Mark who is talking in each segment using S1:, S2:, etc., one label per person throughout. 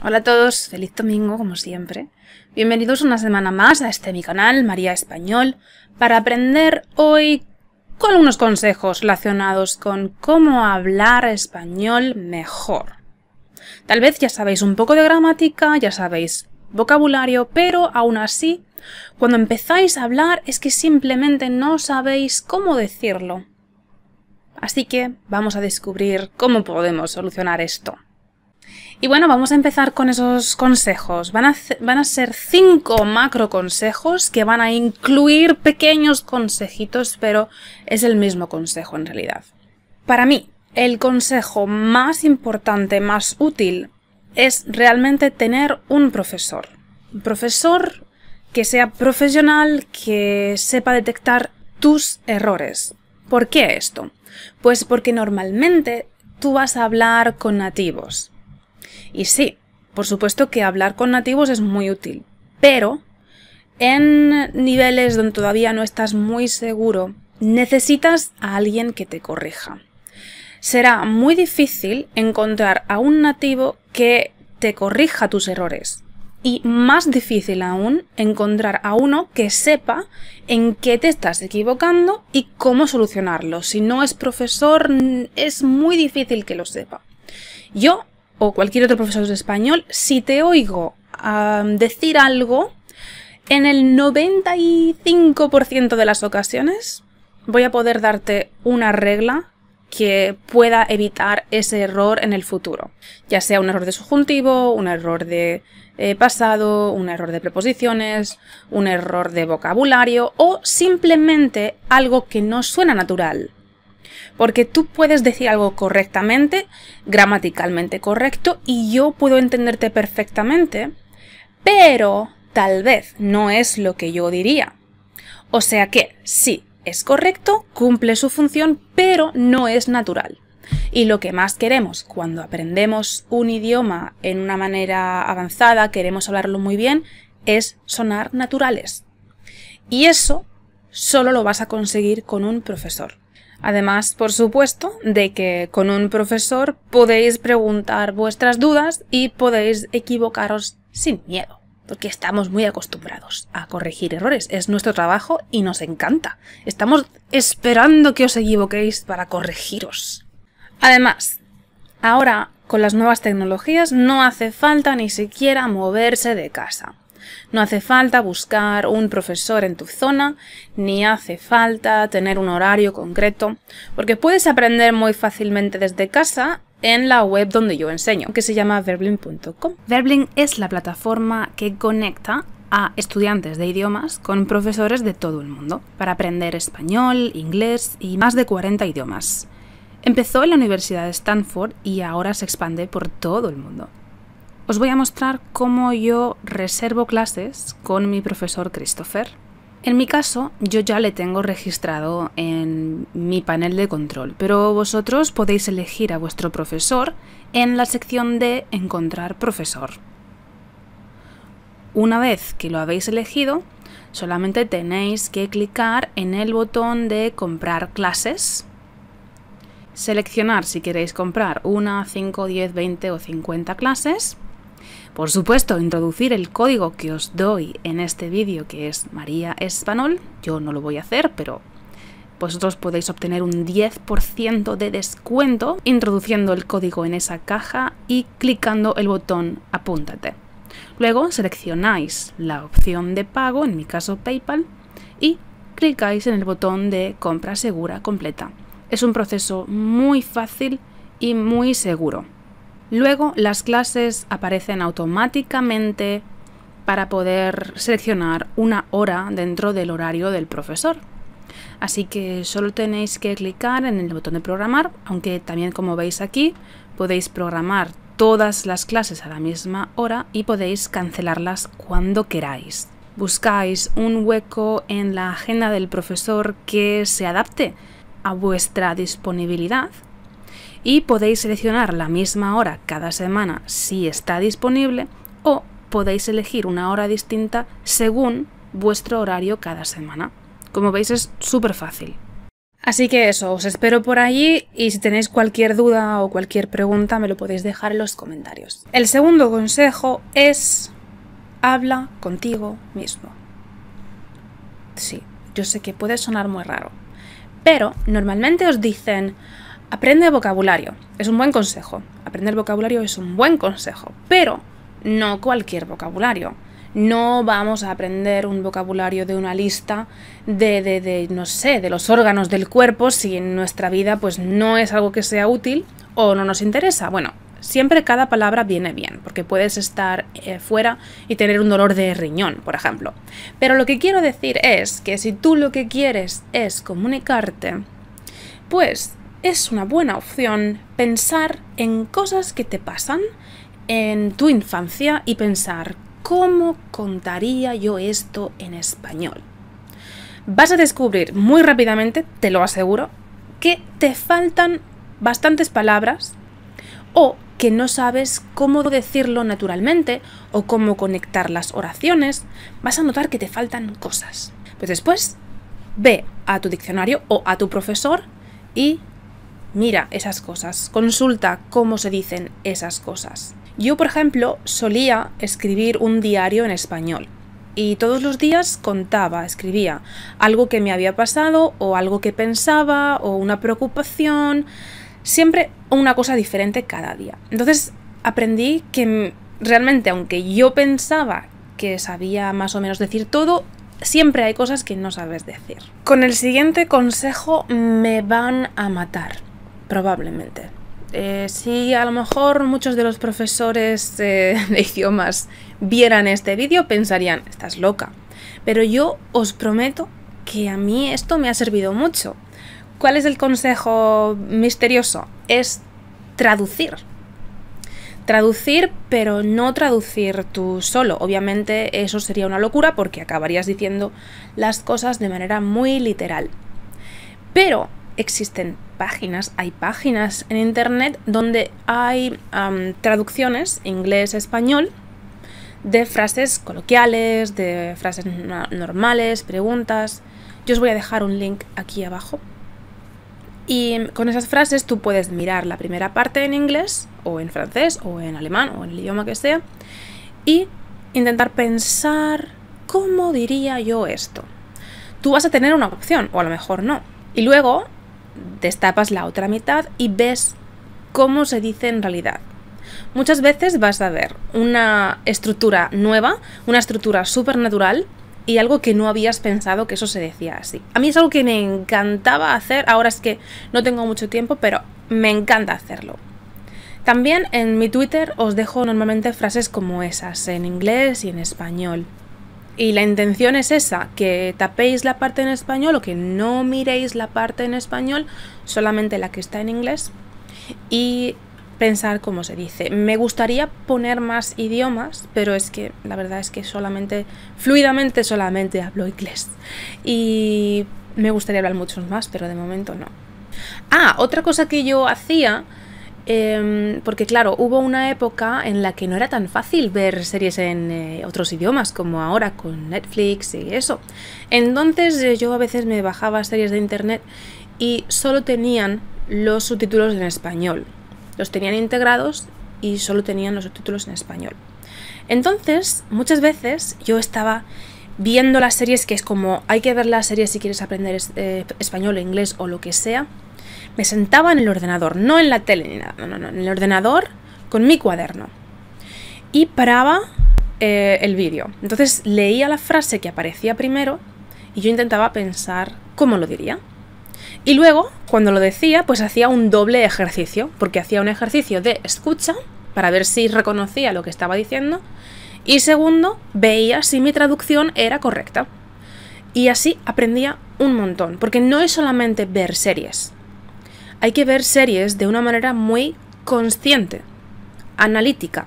S1: Hola a todos, feliz domingo como siempre. Bienvenidos una semana más a este mi canal, María Español, para aprender hoy con algunos consejos relacionados con cómo hablar español mejor. Tal vez ya sabéis un poco de gramática, ya sabéis vocabulario, pero aún así, cuando empezáis a hablar es que simplemente no sabéis cómo decirlo. Así que vamos a descubrir cómo podemos solucionar esto. Y bueno, vamos a empezar con esos consejos. Van a, van a, ser cinco macro consejos que van a incluir pequeños consejitos, pero es el mismo consejo en realidad. Para mí, el consejo más importante, más útil, es realmente tener un profesor. Un profesor que sea profesional, que sepa detectar tus errores. ¿Por qué esto? Pues porque normalmente tú vas a hablar con nativos y sí, por supuesto que hablar con nativos es muy útil, pero en niveles donde todavía no estás muy seguro, necesitas a alguien que te corrija. Será muy difícil encontrar a un nativo que te corrija tus errores. Y más difícil aún encontrar a uno que sepa en qué te estás equivocando y cómo solucionarlo. Si no es profesor, es muy difícil que lo sepa. Yo o cualquier otro profesor de español, si te oigo decir algo, en el 95% de las ocasiones voy a poder darte una regla que pueda evitar ese error en el futuro. Ya sea un error de subjuntivo, un error de eh, pasado, un error de preposiciones, un error de vocabulario o simplemente algo que no suena natural. Porque tú puedes decir algo correctamente, gramaticalmente correcto, y yo puedo entenderte perfectamente, pero tal vez no es lo que yo diría. O sea que sí, es correcto, cumple su función, pero no es natural. Y lo que más queremos cuando aprendemos un idioma en una manera avanzada, queremos hablarlo muy bien, es sonar naturales. Y eso solo lo vas a conseguir con un profesor. Además, por supuesto, de que con un profesor podéis preguntar vuestras dudas y podéis equivocaros sin miedo, porque estamos muy acostumbrados a corregir errores. Es nuestro trabajo y nos encanta. Estamos esperando que os equivoquéis para corregiros. Además, ahora con las nuevas tecnologías no hace falta ni siquiera moverse de casa. No hace falta buscar un profesor en tu zona, ni hace falta tener un horario concreto, porque puedes aprender muy fácilmente desde casa en la web donde yo enseño, que se llama verbling.com. Verbling es la plataforma que conecta a estudiantes de idiomas con profesores de todo el mundo para aprender español, inglés y más de 40 idiomas. Empezó en la Universidad de Stanford y ahora se expande por todo el mundo os voy a mostrar cómo yo reservo clases con mi profesor Christopher. En mi caso, yo ya le tengo registrado en mi panel de control, pero vosotros podéis elegir a vuestro profesor en la sección de Encontrar profesor. Una vez que lo habéis elegido, solamente tenéis que clicar en el botón de Comprar clases, seleccionar si queréis comprar una, 5, 10, 20 o 50 clases, por supuesto, introducir el código que os doy en este vídeo, que es María Espanol. Yo no lo voy a hacer, pero vosotros podéis obtener un 10% de descuento introduciendo el código en esa caja y clicando el botón Apúntate. Luego seleccionáis la opción de pago, en mi caso PayPal, y clicáis en el botón de compra segura completa. Es un proceso muy fácil y muy seguro. Luego las clases aparecen automáticamente para poder seleccionar una hora dentro del horario del profesor. Así que solo tenéis que clicar en el botón de programar, aunque también como veis aquí podéis programar todas las clases a la misma hora y podéis cancelarlas cuando queráis. Buscáis un hueco en la agenda del profesor que se adapte a vuestra disponibilidad y podéis seleccionar la misma hora cada semana si está disponible o podéis elegir una hora distinta según vuestro horario cada semana. Como veis es súper fácil. Así que eso, os espero por allí y si tenéis cualquier duda o cualquier pregunta me lo podéis dejar en los comentarios. El segundo consejo es habla contigo mismo. Sí, yo sé que puede sonar muy raro, pero normalmente os dicen aprende vocabulario. Es un buen consejo. Aprender vocabulario es un buen consejo, pero no cualquier vocabulario no vamos a aprender un vocabulario de una lista de, de, no sé, de los órganos del cuerpo si en nuestra vida pues no es algo que sea útil o no nos interesa. Bueno, siempre cada palabra viene bien, porque puedes estar eh, fuera y tener un dolor de riñón, por ejemplo. Pero lo que quiero decir es que si tú lo que quieres es comunicarte, pues es una buena opción pensar en cosas que te pasan en tu infancia y pensar ¿cómo contaría yo esto en español? Vas a descubrir muy rápidamente, te lo aseguro, que te faltan bastantes palabras o que no sabes cómo decirlo naturalmente o cómo conectar las oraciones, vas a notar que te faltan cosas. Pues después, ve a tu diccionario o a tu profesor y mira esas cosas, consulta cómo se dicen esas cosas. Yo, por ejemplo, solía escribir un diario en español y todos los días contaba, escribía algo que me había pasado o algo que pensaba o una preocupación, siempre una cosa diferente cada día. Entonces aprendí que realmente, aunque yo pensaba que sabía más o menos decir todo, siempre hay cosas que no sabes decir. Con el siguiente consejo me van a matar, probablemente. Eh, si a lo mejor muchos de los profesores eh, de idiomas vieran este vídeo, pensarían, estás loca. Pero yo os prometo que a mí esto me ha servido mucho. ¿Cuál es el consejo misterioso? Es traducir. Traducir, pero no traducir tú solo. Obviamente eso sería una locura porque acabarías diciendo las cosas de manera muy literal. Pero existen páginas, hay páginas en internet donde hay traducciones inglés-español de frases coloquiales, de frases normales, preguntas. Yo os voy a dejar un link aquí abajo. Y con esas frases tú puedes mirar la primera parte en inglés o en francés o en alemán o en el idioma que sea y intentar pensar cómo diría yo esto. Tú vas a tener una opción o a lo mejor no. Y luego destapas la otra mitad y ves cómo se dice en realidad. Muchas veces vas a ver una estructura nueva, una estructura supernatural y algo que no habías pensado que eso se decía así. A mí es algo que me encantaba hacer, ahora es que no tengo mucho tiempo, pero me encanta hacerlo. También en mi Twitter os dejo normalmente frases como esas, en inglés y en español. Y la intención es esa, que tapéis la parte en español o que no miréis la parte en español, solamente la que está en inglés, y pensar cómo se dice. Me gustaría poner más idiomas, pero es que la verdad es que solamente, fluidamente solamente hablo inglés. Y me gustaría hablar muchos más, pero de momento no. Ah, otra cosa que yo hacía Em, porque claro, hubo una época en la que no era tan fácil ver series en eh, otros idiomas como ahora con Netflix y eso. Entonces eh, yo a veces me bajaba series de internet y solo tenían los subtítulos en español. Los tenían integrados y solo tenían los subtítulos en español. Entonces, muchas veces yo estaba viendo las series que es como hay que ver las series si quieres aprender eh, español, inglés o lo que sea me sentaba en el ordenador, no en la tele ni nada, no, no, no, en el ordenador con mi cuaderno. Y paraba eh, el vídeo. Entonces leía la frase que aparecía primero y yo intentaba pensar cómo lo diría. Y luego, cuando lo decía, pues hacía un doble ejercicio, porque hacía un ejercicio de escucha para ver si reconocía lo que estaba diciendo y segundo, veía si mi traducción era correcta. Y así aprendía un montón, porque no es solamente ver series, hay que ver series de una manera muy consciente, analítica.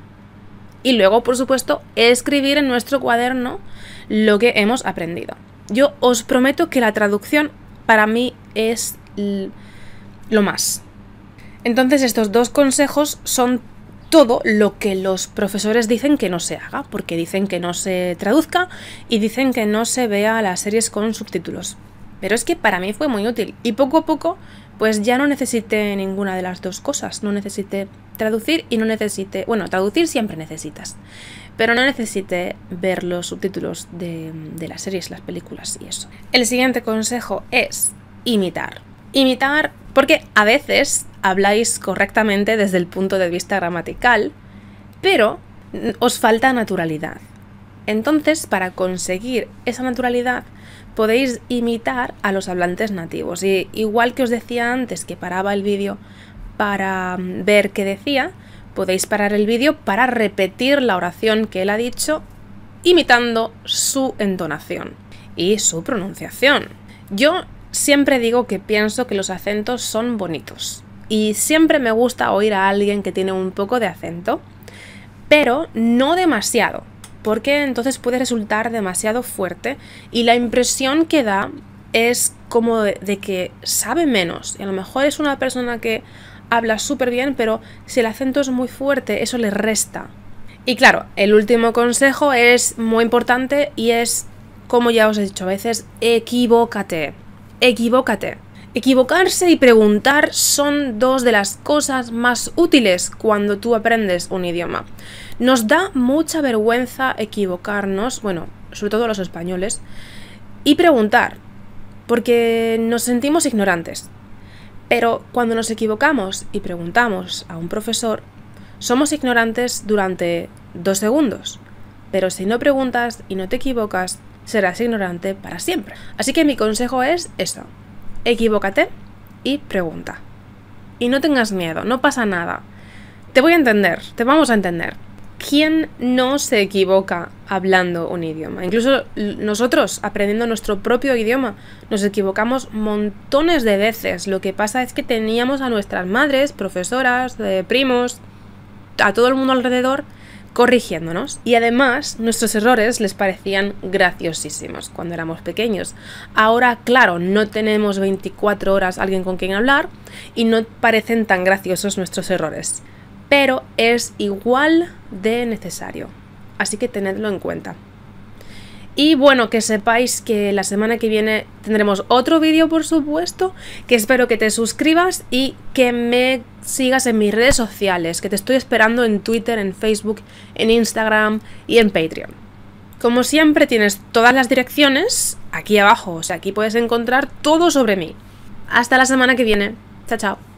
S1: Y luego, por supuesto, escribir en nuestro cuaderno lo que hemos aprendido. Yo os prometo que la traducción para mí es lo más. Entonces estos dos consejos son todo lo que los profesores dicen que no se haga, porque dicen que no se traduzca y dicen que no se vea las series con subtítulos. Pero es que para mí fue muy útil y poco a poco pues ya no necesité ninguna de las dos cosas. No necesité traducir y no necesité... Bueno, traducir siempre necesitas. Pero no necesité ver los subtítulos de, de las series, las películas y eso. El siguiente consejo es imitar. Imitar porque a veces habláis correctamente desde el punto de vista gramatical, pero os falta naturalidad. Entonces, para conseguir esa naturalidad, podéis imitar a los hablantes nativos. Y igual que os decía antes que paraba el vídeo para mm, ver qué decía, podéis parar el vídeo para repetir la oración que él ha dicho imitando su entonación y su pronunciación. Yo siempre digo que pienso que los acentos son bonitos y siempre me gusta oír a alguien que tiene un poco de acento, pero no demasiado porque entonces puede resultar demasiado fuerte y la impresión que da es como de, que sabe menos. Y a lo mejor es una persona que habla súper bien, pero si el acento es muy fuerte, eso le resta. Y claro, el último consejo es muy importante y es, como ya os he dicho a veces, equivócate. Equivócate. Equivocarse y preguntar son dos de las cosas más útiles cuando tú aprendes un idioma. Nos da mucha vergüenza equivocarnos, bueno, sobre todo los españoles, y preguntar, porque nos sentimos ignorantes. Pero cuando nos equivocamos y preguntamos a un profesor, somos ignorantes durante dos segundos. Pero si no preguntas y no te equivocas, serás ignorante para siempre. Así que mi consejo es eso, equivócate y pregunta. Y no tengas miedo, no pasa nada. Te voy a entender, te vamos a entender. ¿Quién no se equivoca hablando un idioma? Incluso nosotros, aprendiendo nuestro propio idioma, nos equivocamos montones de veces. Lo que pasa es que teníamos a nuestras madres, profesoras, eh, primos, a todo el mundo alrededor corrigiéndonos. Y además, nuestros errores les parecían graciosísimos cuando éramos pequeños. Ahora, claro, no tenemos 24 horas alguien con quien hablar y no parecen tan graciosos nuestros errores. Pero es igual de necesario. Así que tenedlo en cuenta. Y bueno, que sepáis que la semana que viene tendremos otro vídeo, por supuesto, que espero que te suscribas y que me sigas en mis redes sociales, que te estoy esperando en Twitter, en Facebook, en Instagram y en Patreon. Como siempre tienes todas las direcciones aquí abajo, o sea, aquí puedes encontrar todo sobre mí. Hasta la semana que viene. Chao, chao.